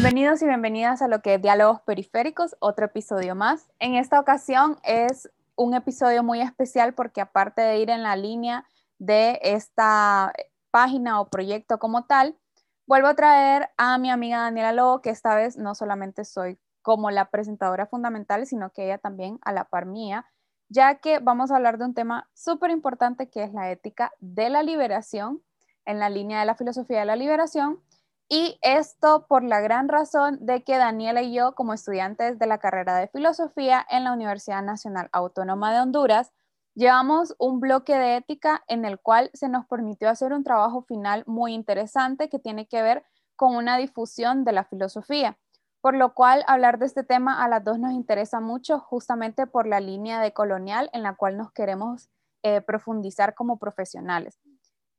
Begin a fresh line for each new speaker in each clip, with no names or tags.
Bienvenidos y bienvenidas a lo que es Diálogos Periféricos, otro episodio más. En esta ocasión es un episodio muy especial porque aparte de ir en la línea de esta página o proyecto como tal, vuelvo a traer a mi amiga Daniela Lobo, que esta vez no solamente soy como la presentadora fundamental, sino que ella también a la par mía, ya que vamos a hablar de un tema súper importante que es la ética de la liberación en la línea de la filosofía de la liberación. Y esto por la gran razón de que Daniela y yo, como estudiantes de la carrera de filosofía en la Universidad Nacional Autónoma de Honduras, llevamos un bloque de ética en el cual se nos permitió hacer un trabajo final muy interesante que tiene que ver con una difusión de la filosofía por lo cual hablar de este tema a las dos nos interesa mucho justamente por la línea de colonial en la cual nos queremos eh, profundizar como profesionales.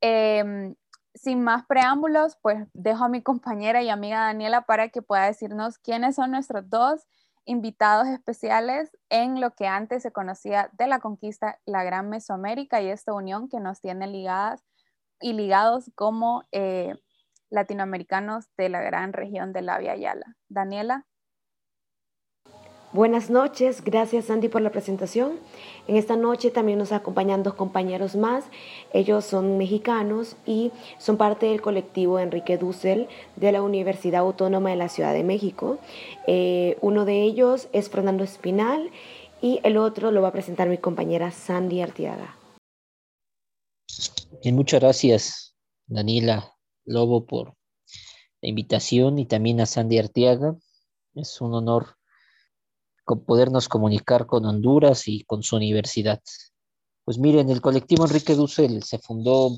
Em, sin más preámbulos, pues dejo a mi compañera y amiga Daniela para que pueda decirnos quiénes son nuestros dos invitados especiales en lo que antes se conocía de la conquista, la Gran Mesoamérica y esta unión que nos tiene ligadas y ligados como eh, latinoamericanos de la gran región de la Via Yala. Daniela.
Buenas noches, gracias Sandy por la presentación. En esta noche también nos acompañan dos compañeros más. Ellos son mexicanos y son parte del colectivo Enrique Dussel de la Universidad Autónoma de la Ciudad de México. Eh, uno de ellos es Fernando Espinal y el otro lo va a presentar mi compañera Sandy Artiaga.
Bien, muchas gracias, Daniela. Lobo por la invitación y también a Sandy Arteaga. Es un honor podernos comunicar con Honduras y con su universidad. Pues miren, el colectivo Enrique Dussel se fundó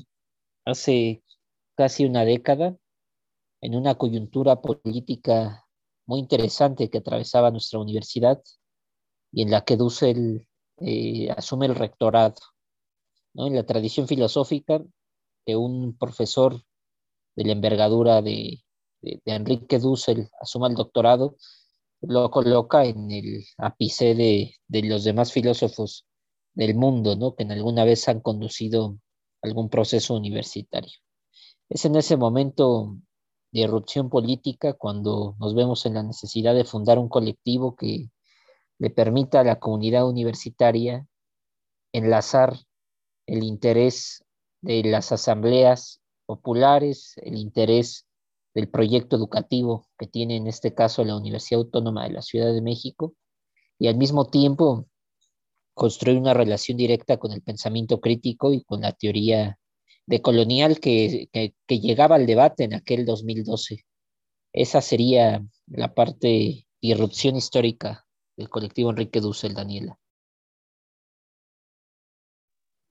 hace casi una década en una coyuntura política muy interesante que atravesaba nuestra universidad y en la que Dussel eh, asume el rectorado. ¿no? En la tradición filosófica de un profesor de la envergadura de, Enrique Dussel asuma el doctorado, lo coloca en el ápice de, los demás filósofos del mundo, ¿no? que en alguna vez han conducido algún proceso universitario. Es en ese momento de irrupción política cuando nos vemos en la necesidad de fundar un colectivo que le permita a la comunidad universitaria enlazar el interés de las asambleas populares, el interés del proyecto educativo que tiene en este caso la Universidad Autónoma de la Ciudad de México y al mismo tiempo construir una relación directa con el pensamiento crítico y con la teoría decolonial que, que, que llegaba al debate en aquel 2012. Esa sería la parte irrupción histórica del colectivo Enrique Dussel, Daniela.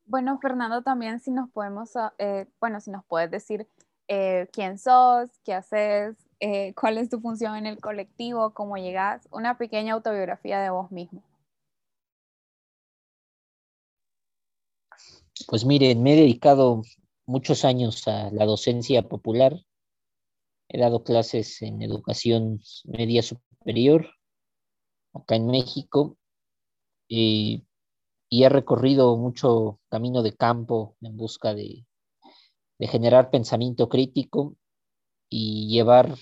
Bueno, Fernando, también si nos podemos, eh, bueno, si nos puedes decir eh, quién sos, qué haces, eh, cuál es tu función en el colectivo, cómo llegas, una pequeña autobiografía de vos mismo.
Pues miren, me he dedicado muchos años a la docencia popular. He dado clases en educación media superior acá en México. Y y he recorrido mucho camino de campo en busca de, generar pensamiento crítico y llevar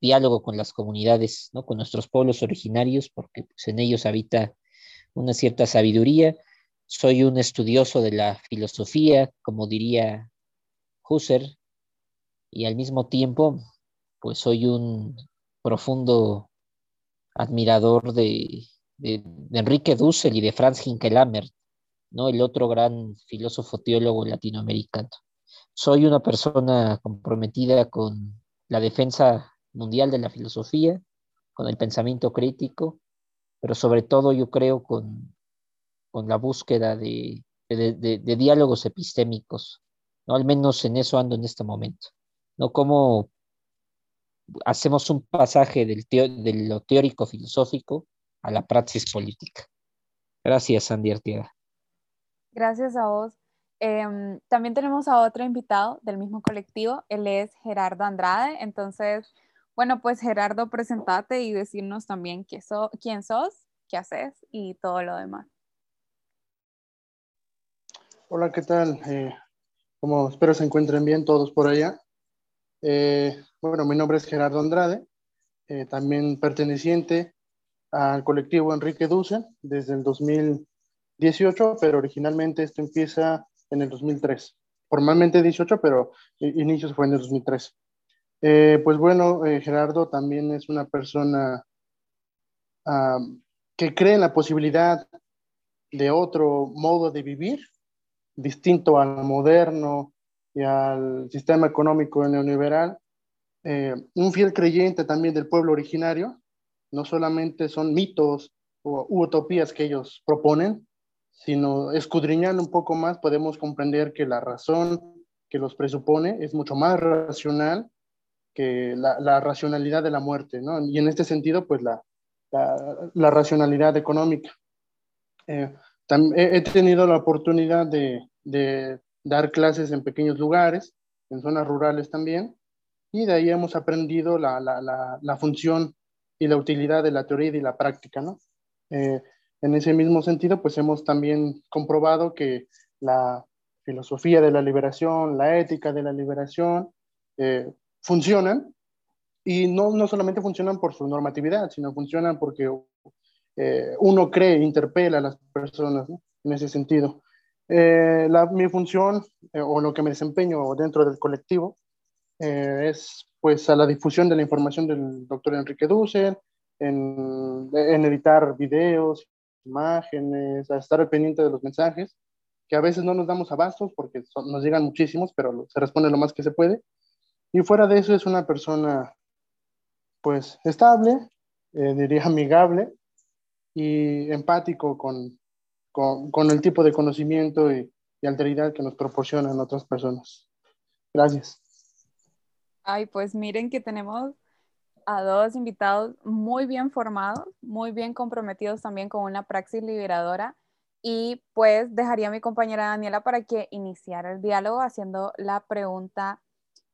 diálogo con las comunidades, ¿no? con nuestros pueblos originarios, porque pues, en ellos habita una cierta sabiduría. Soy un estudioso de la filosofía, como diría Husserl, y al mismo tiempo, pues soy un profundo admirador de, de, Enrique Dussel y de Franz Hinkelammer, ¿no? el otro gran filósofo teólogo latinoamericano. Soy una persona comprometida con la defensa mundial de la filosofía, con el pensamiento crítico, pero sobre todo yo creo con, con la búsqueda de, diálogos epistémicos, ¿no? Al menos en eso ando en este momento, ¿no? Como hacemos un pasaje del de lo teórico filosófico a la praxis política. Gracias, Artiega.
Gracias a vos. Em, también tenemos a otro invitado del mismo colectivo, él es Gerardo Andrade. Entonces, bueno, pues Gerardo, presentate y decirnos también quién sos, qué haces y todo lo demás.
Hola, ¿qué tal? Eh, como espero se encuentren bien todos por allá. Eh, bueno, mi nombre es Gerardo Andrade. también perteneciente al colectivo Enrique Duce desde el 2018, pero originalmente esto empieza en el 2003. Formalmente 18, pero inicios fue en el 2003. Eh, pues bueno, eh, Gerardo también es una persona que cree en la posibilidad de otro modo de vivir, distinto al moderno y al sistema económico neoliberal. Eh, un fiel creyente también del pueblo originario, no solamente son mitos u utopías que ellos proponen, sino escudriñando un poco más podemos comprender que la razón que los presupone es mucho más racional que la, racionalidad de la muerte, ¿no? Y en este sentido, pues la, la, racionalidad económica. Eh, he tenido la oportunidad de, dar clases en pequeños lugares, en zonas rurales también, y de ahí hemos aprendido la, la función y la utilidad de la teoría y la práctica, ¿no? Eh, en ese mismo sentido, pues hemos también comprobado que la filosofía de la liberación, la ética de la liberación, eh, funcionan y no, no solamente funcionan por su normatividad, sino funcionan porque eh, uno cree, interpela a las personas en ese sentido. Eh, la, mi función o lo que me desempeño dentro del colectivo es pues a la difusión de la información del doctor Enrique Dussel, en, en editar videos, imágenes, a estar pendiente de los mensajes, que a veces no nos damos abastos porque nos llegan muchísimos, pero se responde lo más que se puede. Y fuera de eso es una persona, pues, estable, eh, diría amigable y empático con, con, con, el tipo de conocimiento y, y alteridad que nos proporcionan otras personas. Gracias.
Ay, pues miren que tenemos a dos invitados muy bien formados, muy bien comprometidos también con una praxis liberadora. Y pues dejaría a mi compañera Daniela para que iniciara el diálogo haciendo la pregunta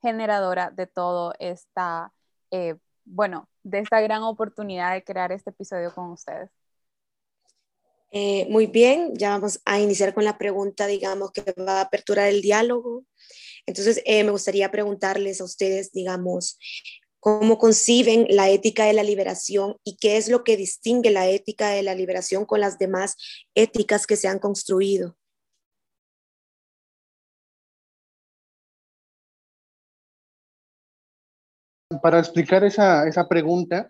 generadora de todo esta, eh, bueno, de esta gran oportunidad de crear este episodio con ustedes.
Eh, muy bien, ya vamos a iniciar con la pregunta, digamos, que va a aperturar el diálogo. Entonces, eh, me gustaría preguntarles a ustedes, digamos, cómo conciben la ética de la liberación y qué es lo que distingue la ética de la liberación con las demás éticas que se han construido.
Para explicar esa, esa pregunta,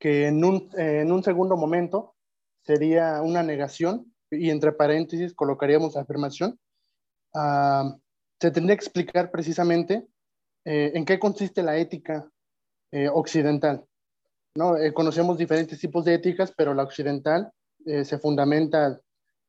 que en un, en un segundo momento sería una negación y entre paréntesis colocaríamos afirmación, uh, se tendría que explicar precisamente eh, en qué consiste la ética eh, occidental. ¿no? Eh, conocemos diferentes tipos de éticas, pero la occidental se fundamenta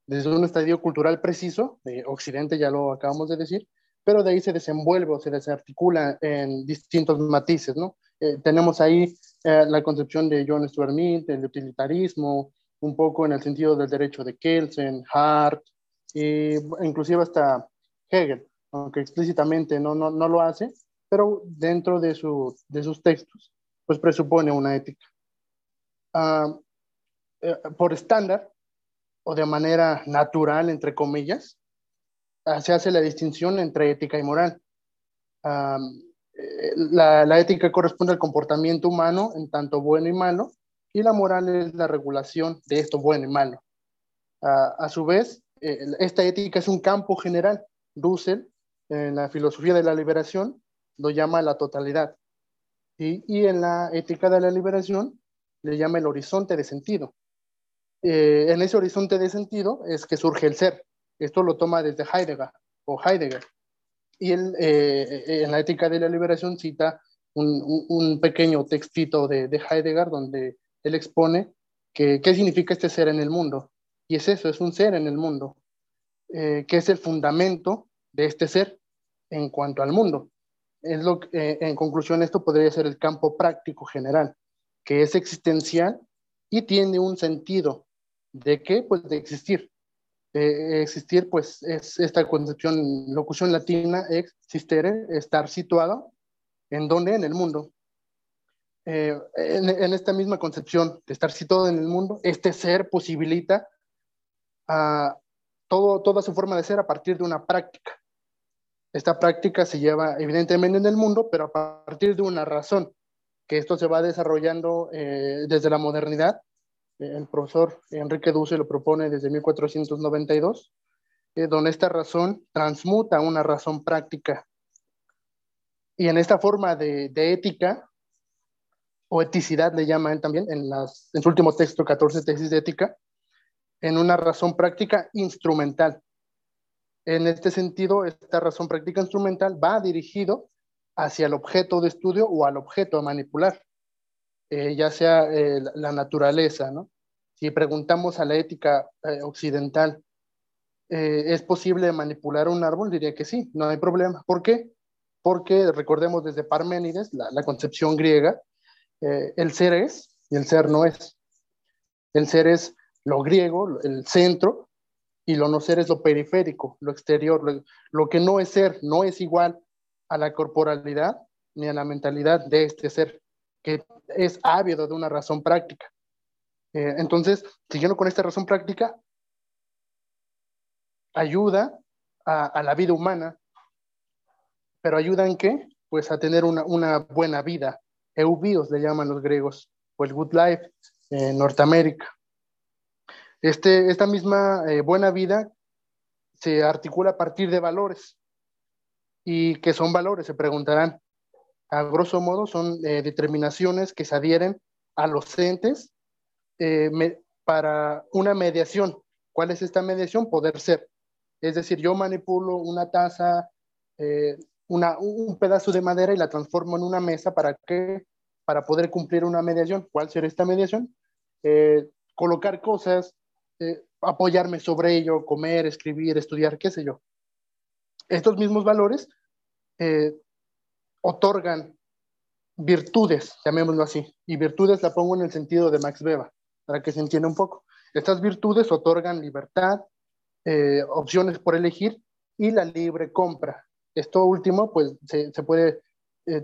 desde un estadio cultural preciso, de Occidente ya lo acabamos de decir, pero de ahí se desenvuelve o se desarticula en distintos matices. ¿no? tenemos ahí la concepción de John Stuart Mill, del utilitarismo, un poco en el sentido del derecho de Kelsen, Hart, e inclusive hasta Hegel, aunque explícitamente no, no, no lo hace, pero dentro de, de sus textos, pues presupone una ética. Ah, eh, por estándar, o de manera natural, entre comillas, ah, se hace la distinción entre ética y moral. Ah, eh, la, la, ética corresponde al comportamiento humano en tanto bueno y malo, y la moral es la regulación de esto bueno y malo. a su vez, eh, esta ética es un campo general. Russell, en la filosofía de la liberación, lo llama la totalidad. Y, en la ética de la liberación le llama el horizonte de sentido. Eh, en ese horizonte de sentido es que surge el ser. Esto lo toma desde Heidegger o Heidegger. Y él, eh, en la ética de la liberación cita un, pequeño textito de, Heidegger donde él expone que, qué significa este ser en el mundo. Y es eso, es un ser en el mundo, eh, que es el fundamento de este ser en cuanto al mundo es lo eh, en conclusión, esto podría ser el campo práctico general, que es existencial y tiene un sentido. ¿De qué? Pues de existir. existir, pues es esta concepción, locución latina, existere, estar situado. ¿En dónde? En el mundo. Eh, en, esta misma concepción de estar situado en el mundo, este ser posibilita a todo, toda su forma de ser a partir de una práctica. Esta práctica se lleva evidentemente en el mundo, pero a partir de una razón. que esto se va desarrollando eh, desde la modernidad. El profesor Enrique Duce lo propone desde 1492, eh, donde esta razón transmuta una razón práctica. Y en esta forma de, ética, o eticidad le llaman también, en, las, en su último texto, 14 tesis de ética, en una razón práctica instrumental. En este sentido, esta razón práctica instrumental va dirigido hacia el objeto de estudio o al objeto a manipular, eh, ya sea eh, la naturaleza. Si preguntamos a la ética eh, occidental, ¿es posible manipular un árbol? Diría que sí, no hay problema. ¿Por qué? Porque recordemos desde Parménides, la concepción griega, el ser es y el ser no es. El ser es lo griego, el centro, y lo no ser es lo periférico, lo exterior, lo, que no es ser, no es igual a la corporalidad ni a la mentalidad de este ser, que es ávido de una razón práctica. Eh, entonces, siguiendo con esta razón práctica, ayuda a, la vida humana, pero ayuda en qué? Pues a tener una, una buena vida. Eubios le llaman los griegos, o el good life en Norteamérica. Este, esta misma eh, buena vida se articula a partir de valores. ¿Y qué son valores? Se preguntarán. A grosso modo son eh, determinaciones que se adhieren a los entes eh, para una mediación. ¿Cuál es esta mediación? Poder ser. Es decir, yo manipulo una taza, una, un pedazo de madera y la transformo en una mesa para que para poder cumplir una mediación. ¿Cuál será esta mediación? colocar cosas eh, apoyarme sobre ello, comer, escribir, estudiar, qué sé yo. Estos mismos valores eh, otorgan virtudes, llamémoslo así, y virtudes la pongo en el sentido de Max Weber, para que se entienda un poco. Estas virtudes otorgan libertad, eh, opciones por elegir y la libre compra. Esto último, pues, se, puede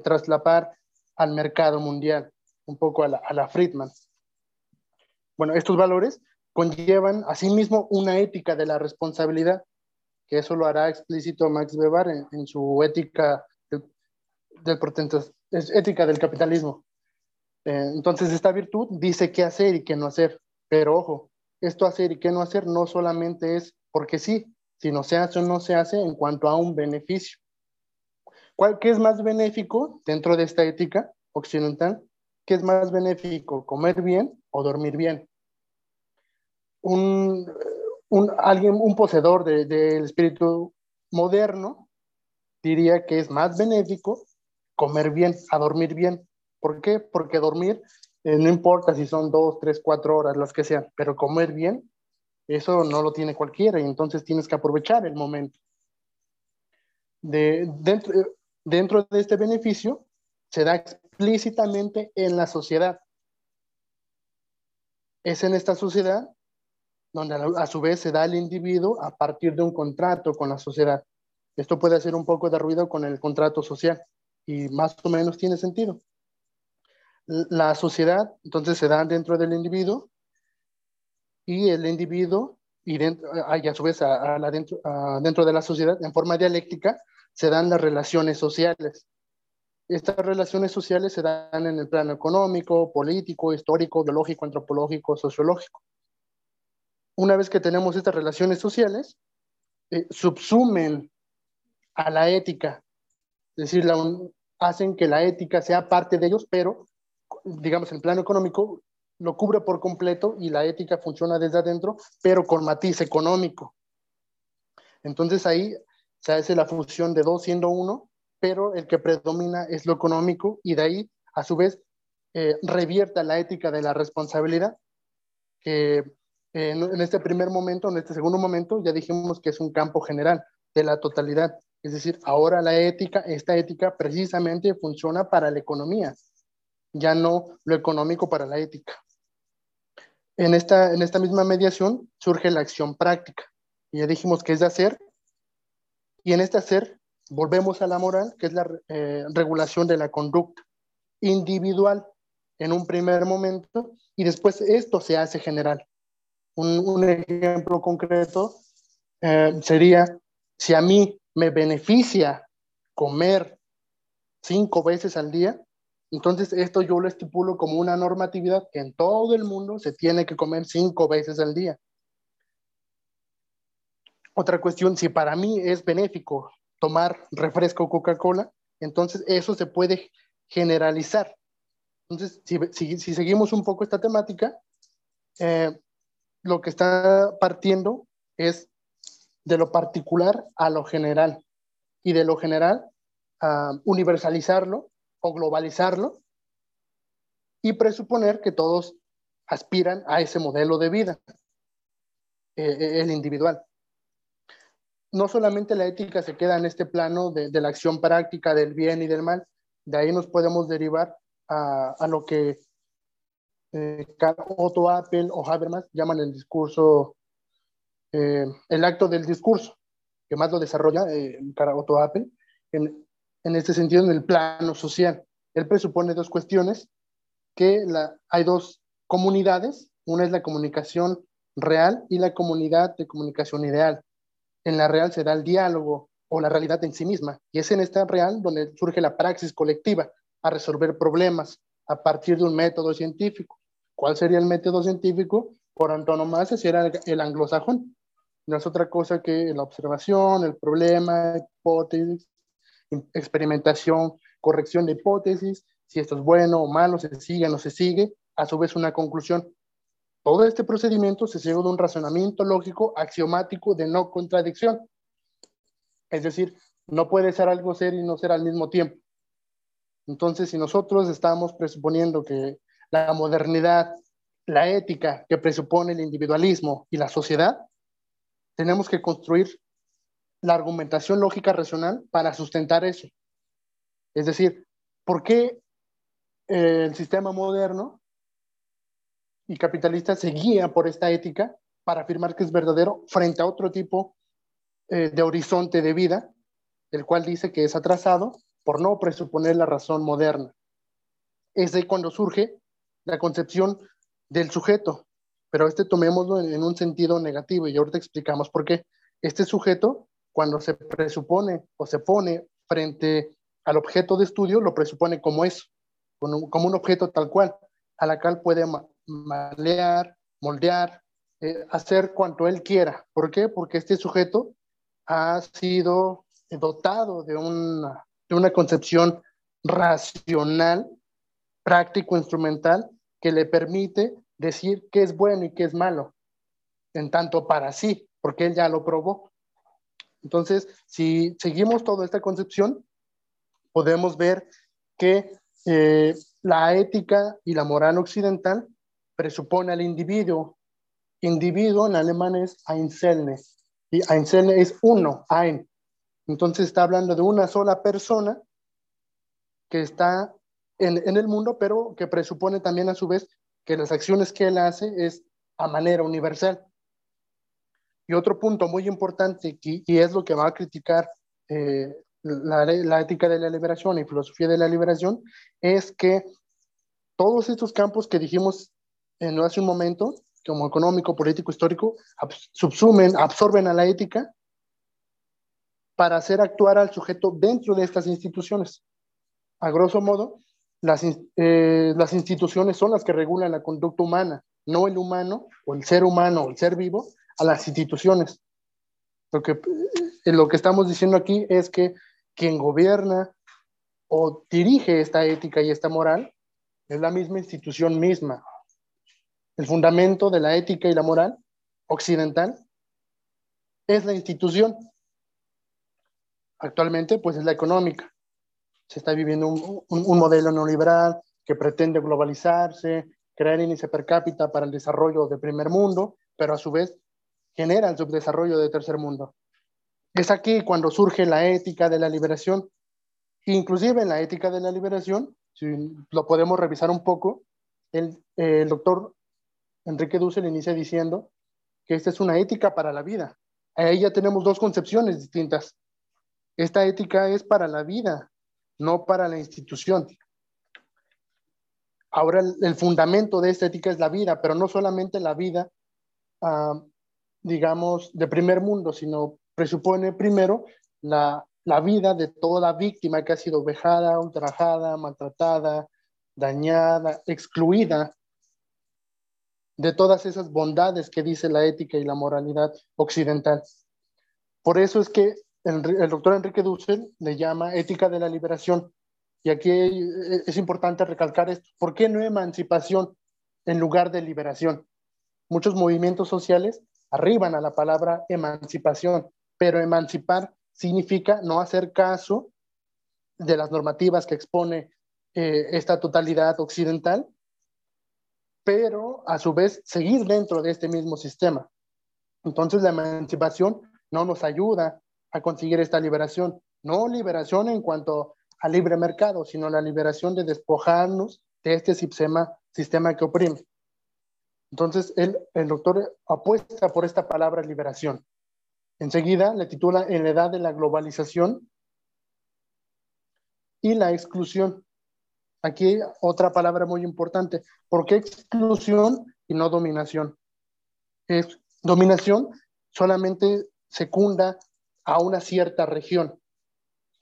traslapar al mercado mundial, un poco a la, a la Friedman. Bueno, estos valores conllevan asimismo una ética de la responsabilidad, que eso lo hará explícito Max Weber en, su ética del, capitalismo. Eh, entonces, esta virtud dice qué hacer y qué no hacer, pero ojo, esto hacer y qué no hacer no solamente es porque sí, sino se hace o no se hace en cuanto a un beneficio. ¿Cuál, ¿Qué es más benéfico dentro de esta ética occidental? ¿Qué es más benéfico, comer bien o dormir bien? Un, alguien, un poseedor del espíritu moderno diría que es más benéfico comer bien, a dormir bien. ¿Por qué? Porque dormir, eh, no importa si son dos, tres, cuatro horas, las que sean, pero comer bien, eso no lo tiene cualquiera y entonces tienes que aprovechar el momento. De, dentro, dentro de este beneficio se da explícitamente en la sociedad. Es en esta sociedad donde a su vez se da al individuo a partir de un contrato con la sociedad. Esto puede hacer un poco de ruido con el contrato social y más o menos tiene sentido. La sociedad entonces se da dentro del individuo y el individuo y, dentro, a su vez a, dentro, dentro de la sociedad en forma dialéctica se dan las relaciones sociales. Estas relaciones sociales se dan en el plano económico, político, histórico, biológico, antropológico, sociológico una vez que tenemos estas relaciones sociales, eh, subsumen a la ética, es decir, hacen que la ética sea parte de ellos, pero, digamos, en plano económico, lo cubre por completo y la ética funciona desde adentro, pero con matiz económico. Entonces ahí se hace la fusión de dos siendo uno, pero el que predomina es lo económico y de ahí, a su vez, eh, revierta la ética de la responsabilidad, que en, este primer momento, en este segundo momento, ya dijimos que es un campo general de la totalidad. Es decir, ahora la ética, esta ética precisamente funciona para la economía, ya no lo económico para la ética. En esta, en esta misma mediación surge la acción práctica. Y ya dijimos que es de hacer. Y en este hacer volvemos a la moral, que es la eh, regulación de la conducta individual en un primer momento y después esto se hace general. Un, ejemplo concreto eh, sería, si a mí me beneficia comer cinco veces al día, Entonces, esto yo lo estipulo como una normatividad que en todo el mundo se tiene que comer cinco veces al día. Otra cuestión, si para mí es benéfico tomar refresco Coca-Cola, entonces eso se puede generalizar. Entonces, si, seguimos un poco esta temática, eh, lo que está partiendo es de lo particular a lo general y de lo general a universalizarlo o globalizarlo y presuponer que todos aspiran a ese modelo de vida, eh, el individual. No solamente la ética se queda en este plano de, la acción práctica del bien y del mal, de ahí nos podemos derivar a, lo que eh, Otto Apple o Habermas llaman el discurso, eh, el acto del discurso, que más lo desarrolla eh, Otto Apple, en, en este sentido en el plano social. Él presupone dos cuestiones, que la, hay dos comunidades, una es la comunicación real y la comunidad de comunicación ideal. En la real se da el diálogo o la realidad en sí misma, y es en esta real donde surge la praxis colectiva a resolver problemas a partir de un método científico. ¿Cuál sería el método científico? Por antonomasia era el anglosajón. No es otra cosa que la observación, el problema, hipótesis, experimentación, corrección de hipótesis, si esto es bueno o malo, se sigue o no se sigue, a su vez una conclusión. Todo este procedimiento se sigue de un razonamiento lógico axiomático de no contradicción. Es decir, no puede ser algo ser y no ser al mismo tiempo. Entonces, si nosotros estamos presuponiendo que la modernidad, la ética que presupone el individualismo y la sociedad, tenemos que construir la argumentación lógica racional para sustentar eso. Es decir, ¿por qué eh, el sistema moderno y capitalista se guía por esta ética para afirmar que es verdadero frente a otro tipo eh, de horizonte de vida, el cual dice que es atrasado por no presuponer la razón moderna? Es de cuando surge la concepción del sujeto, pero este tomémoslo en, un sentido negativo y ahorita explicamos por qué. Este sujeto cuando se presupone o se pone frente al objeto de estudio, lo presupone como eso, como un objeto tal cual, a la cual puede malear, moldear, eh, hacer cuanto él quiera. ¿Por qué? Porque este sujeto ha sido dotado de una, de una concepción racional, práctico, instrumental, que le permite decir qué es bueno y qué es malo, en tanto para sí, porque él ya lo probó. Entonces, si seguimos toda esta concepción, podemos ver que eh, la ética y la moral occidental presupone al individuo. Individuo en alemán es Einzelne. Y Einzelne es uno, ein. Entonces está hablando de una sola persona que está en, en, el mundo, pero que presupone también a su vez que las acciones que él hace es a manera universal. Y otro punto muy importante, y, es lo que va a criticar eh, la, ética de la liberación y filosofía de la liberación, es que todos estos campos que dijimos en, hace un momento, como económico, político, histórico, subsumen, absorben a la ética para hacer actuar al sujeto dentro de estas instituciones. A grosso modo, las, eh, las instituciones son las que regulan la conducta humana, no el humano o el ser humano o el ser vivo, a las instituciones. Lo que, eh, lo que estamos diciendo aquí es que quien gobierna o dirige esta ética y esta moral es la misma institución misma. El fundamento de la ética y la moral occidental es la institución. Actualmente, pues es la económica. Se está viviendo un, un modelo neoliberal que pretende globalizarse, crear índice per cápita para el desarrollo del primer mundo, pero a su vez genera el subdesarrollo del tercer mundo. Es aquí cuando surge la ética de la liberación. Inclusive en la ética de la liberación, si lo podemos revisar un poco, el, el doctor Enrique Dussel inicia diciendo que esta es una ética para la vida. Ahí ya tenemos dos concepciones distintas. Esta ética es para la vida, no para la institución. Ahora el, fundamento de esta ética es la vida, pero no solamente la vida uh, digamos, de primer mundo, sino presupone primero la, la vida de toda víctima que ha sido vejada, ultrajada, maltratada, dañada, excluida de todas esas bondades que dice la ética y la moralidad occidental. Por eso es que el, doctor Enrique Dussel le llama ética de la liberación. Y aquí es importante recalcar esto. ¿Por qué no emancipación en lugar de liberación? Muchos movimientos sociales arriban a la palabra emancipación, pero emancipar significa no hacer caso de las normativas que expone eh, esta totalidad occidental, pero a su vez seguir dentro de este mismo sistema. Entonces la emancipación no nos ayuda a conseguir esta liberación, no liberación en cuanto al libre mercado, sino la liberación de despojarnos de este sistema, sistema que oprime. Entonces, el doctor apuesta por esta palabra liberación. Enseguida le titula En la edad de la globalización y la exclusión. Aquí otra palabra muy importante. ¿Por qué exclusión y no dominación? Es, dominación solamente secunda a una cierta región,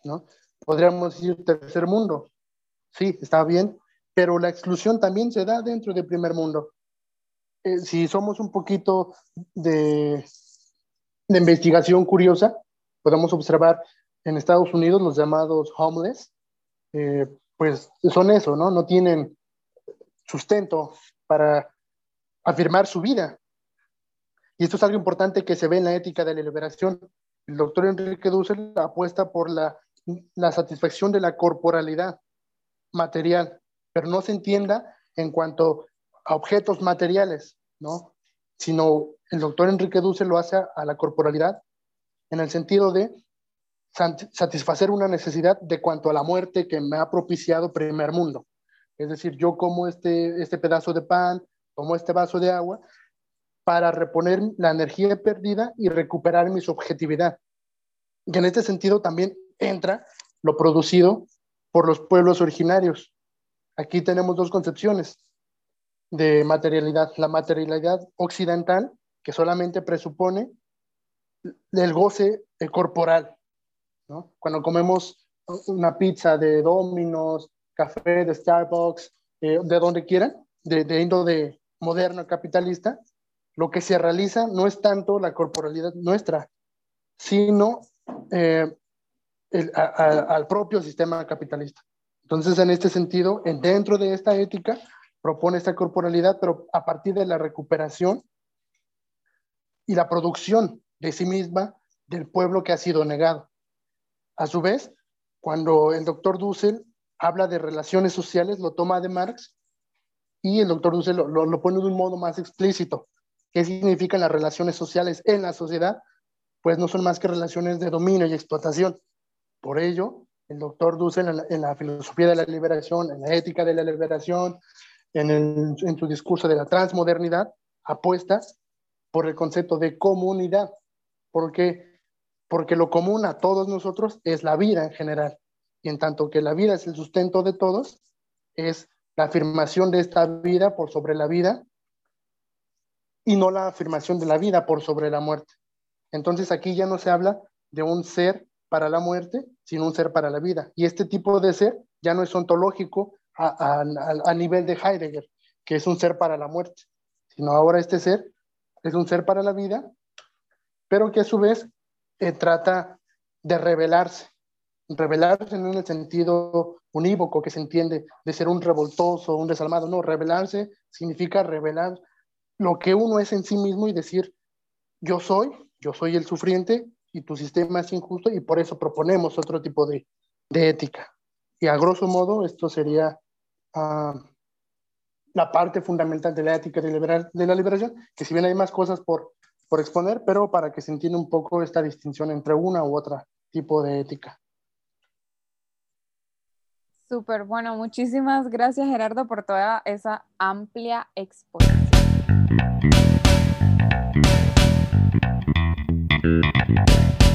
¿no? Podríamos decir tercer mundo. Sí, está bien, pero la exclusión también se da dentro del primer mundo. Eh, si somos un poquito de, de investigación curiosa, podemos observar en Estados Unidos los llamados homeless, eh, pues son eso, ¿no? No tienen sustento para afirmar su vida. Y esto es algo importante que se ve en la ética de la liberación. El doctor Enrique Dussel apuesta por la, satisfacción de la corporalidad material, pero no se entienda en cuanto a objetos materiales, ¿no? Sino el doctor Enrique Dussel lo hace a la corporalidad en el sentido de satisfacer una necesidad de cuanto a la muerte que me ha propiciado primer mundo. Es decir, yo como este, este pedazo de pan, como este vaso de agua, para reponer la energía perdida y recuperar mi subjetividad. Y en este sentido también entra lo producido por los pueblos originarios. Aquí tenemos dos concepciones de materialidad. La materialidad occidental, que solamente presupone el goce corporal, cuando comemos una pizza de Domino's, café de Starbucks, eh, de donde quieran, de, de índole moderno capitalista, lo que se realiza no es tanto la corporalidad nuestra, sino eh, al propio sistema capitalista. Entonces, en este sentido, dentro de esta ética, propone esta corporalidad, pero a partir de la recuperación y la producción de sí misma del pueblo que ha sido negado. A su vez, cuando el doctor Dussel habla de relaciones sociales, lo toma de Marx y el doctor Dussel lo, pone de un modo más explícito. ¿Qué significan las relaciones sociales en la sociedad? Pues no son más que relaciones de dominio y explotación. Por ello, el doctor Dussel en la, filosofía de la liberación, en la ética de la liberación, en, en su discurso de la transmodernidad, apuesta por el concepto de comunidad, porque porque lo común a todos nosotros es la vida en general. Y en tanto que la vida es el sustento de todos, es la afirmación de esta vida por sobre la vida y no la afirmación de la vida por sobre la muerte. Entonces aquí ya no se habla de un ser para la muerte, sino un ser para la vida. Y este tipo de ser ya no es ontológico a, a nivel de Heidegger, que es un ser para la muerte, sino ahora este ser es un ser para la vida, pero que a su vez eh, trata de revelarse, revelarse en el sentido unívoco que se entiende de ser un revoltoso, un desalmado. No, revelarse significa revelar lo que uno es en sí mismo y decir, yo soy, yo soy el sufriente y tu sistema es injusto y por eso proponemos otro tipo de, ética. Y a grosso modo, esto sería ah, la parte fundamental de la ética de, la liberación, que si bien hay más cosas por por exponer, pero para que se entienda un poco esta distinción entre una u otra tipo de ética.
Súper, bueno, muchísimas gracias Gerardo por toda esa amplia exposición. Thank you.